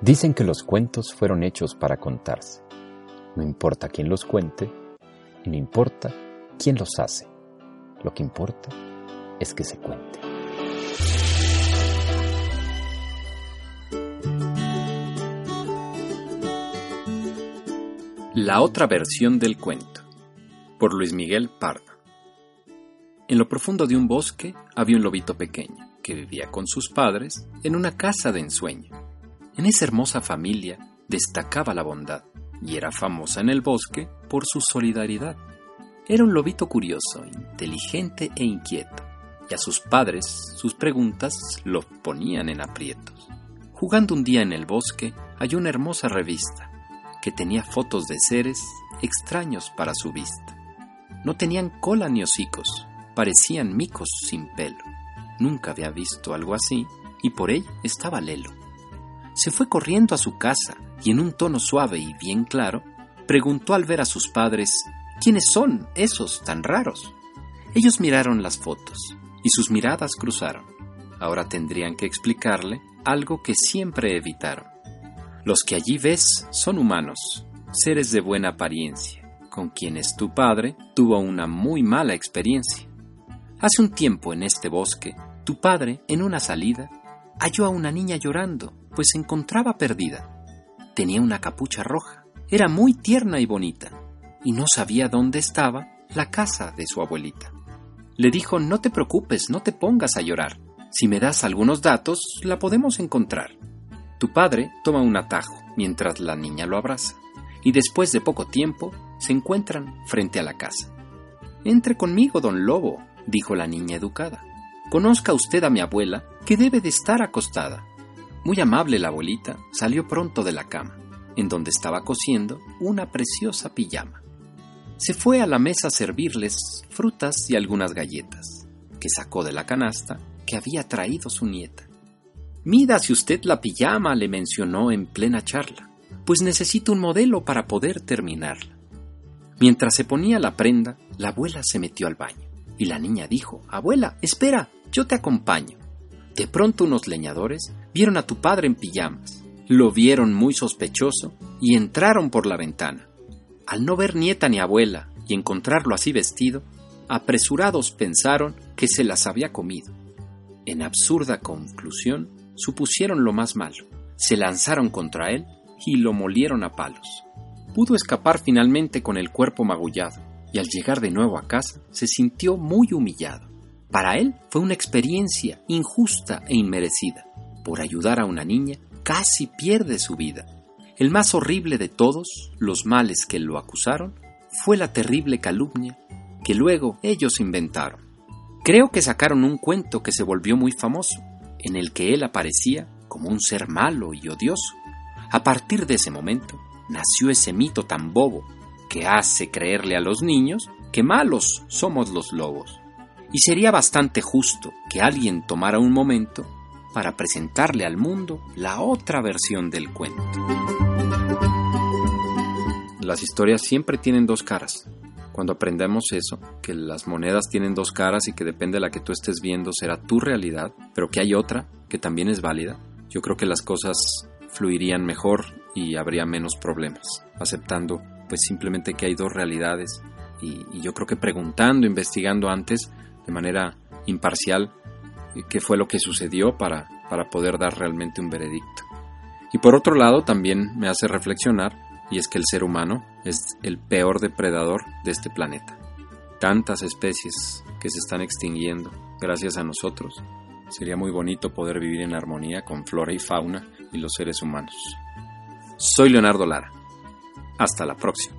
Dicen que los cuentos fueron hechos para contarse. No importa quién los cuente y no importa quién los hace. Lo que importa es que se cuente. La otra versión del cuento, por Luis Miguel Parda. En lo profundo de un bosque había un lobito pequeño que vivía con sus padres en una casa de ensueño. En esa hermosa familia destacaba la bondad y era famosa en el bosque por su solidaridad. Era un lobito curioso, inteligente e inquieto, y a sus padres sus preguntas los ponían en aprietos. Jugando un día en el bosque, halló una hermosa revista que tenía fotos de seres extraños para su vista. No tenían cola ni hocicos, parecían micos sin pelo. Nunca había visto algo así y por ello estaba lelo se fue corriendo a su casa y en un tono suave y bien claro, preguntó al ver a sus padres quiénes son esos tan raros. Ellos miraron las fotos y sus miradas cruzaron. Ahora tendrían que explicarle algo que siempre evitaron. Los que allí ves son humanos, seres de buena apariencia, con quienes tu padre tuvo una muy mala experiencia. Hace un tiempo en este bosque, tu padre, en una salida, halló a una niña llorando pues se encontraba perdida. Tenía una capucha roja, era muy tierna y bonita, y no sabía dónde estaba la casa de su abuelita. Le dijo, no te preocupes, no te pongas a llorar. Si me das algunos datos, la podemos encontrar. Tu padre toma un atajo mientras la niña lo abraza, y después de poco tiempo se encuentran frente a la casa. Entre conmigo, don Lobo, dijo la niña educada. Conozca usted a mi abuela, que debe de estar acostada. Muy amable la abuelita salió pronto de la cama, en donde estaba cosiendo una preciosa pijama. Se fue a la mesa a servirles frutas y algunas galletas, que sacó de la canasta que había traído su nieta. Mídase usted la pijama, le mencionó en plena charla, pues necesito un modelo para poder terminarla. Mientras se ponía la prenda, la abuela se metió al baño, y la niña dijo, Abuela, espera, yo te acompaño. De pronto unos leñadores vieron a tu padre en pijamas. Lo vieron muy sospechoso y entraron por la ventana. Al no ver nieta ni abuela y encontrarlo así vestido, apresurados pensaron que se las había comido. En absurda conclusión, supusieron lo más malo. Se lanzaron contra él y lo molieron a palos. Pudo escapar finalmente con el cuerpo magullado y al llegar de nuevo a casa se sintió muy humillado. Para él fue una experiencia injusta e inmerecida. Por ayudar a una niña, casi pierde su vida. El más horrible de todos los males que lo acusaron fue la terrible calumnia que luego ellos inventaron. Creo que sacaron un cuento que se volvió muy famoso, en el que él aparecía como un ser malo y odioso. A partir de ese momento nació ese mito tan bobo que hace creerle a los niños que malos somos los lobos y sería bastante justo que alguien tomara un momento para presentarle al mundo la otra versión del cuento. Las historias siempre tienen dos caras. Cuando aprendemos eso, que las monedas tienen dos caras y que depende de la que tú estés viendo será tu realidad, pero que hay otra que también es válida, yo creo que las cosas fluirían mejor y habría menos problemas, aceptando pues simplemente que hay dos realidades y, y yo creo que preguntando, investigando antes, de manera imparcial qué fue lo que sucedió para, para poder dar realmente un veredicto. Y por otro lado también me hace reflexionar, y es que el ser humano es el peor depredador de este planeta. Tantas especies que se están extinguiendo gracias a nosotros. Sería muy bonito poder vivir en armonía con flora y fauna y los seres humanos. Soy Leonardo Lara. Hasta la próxima.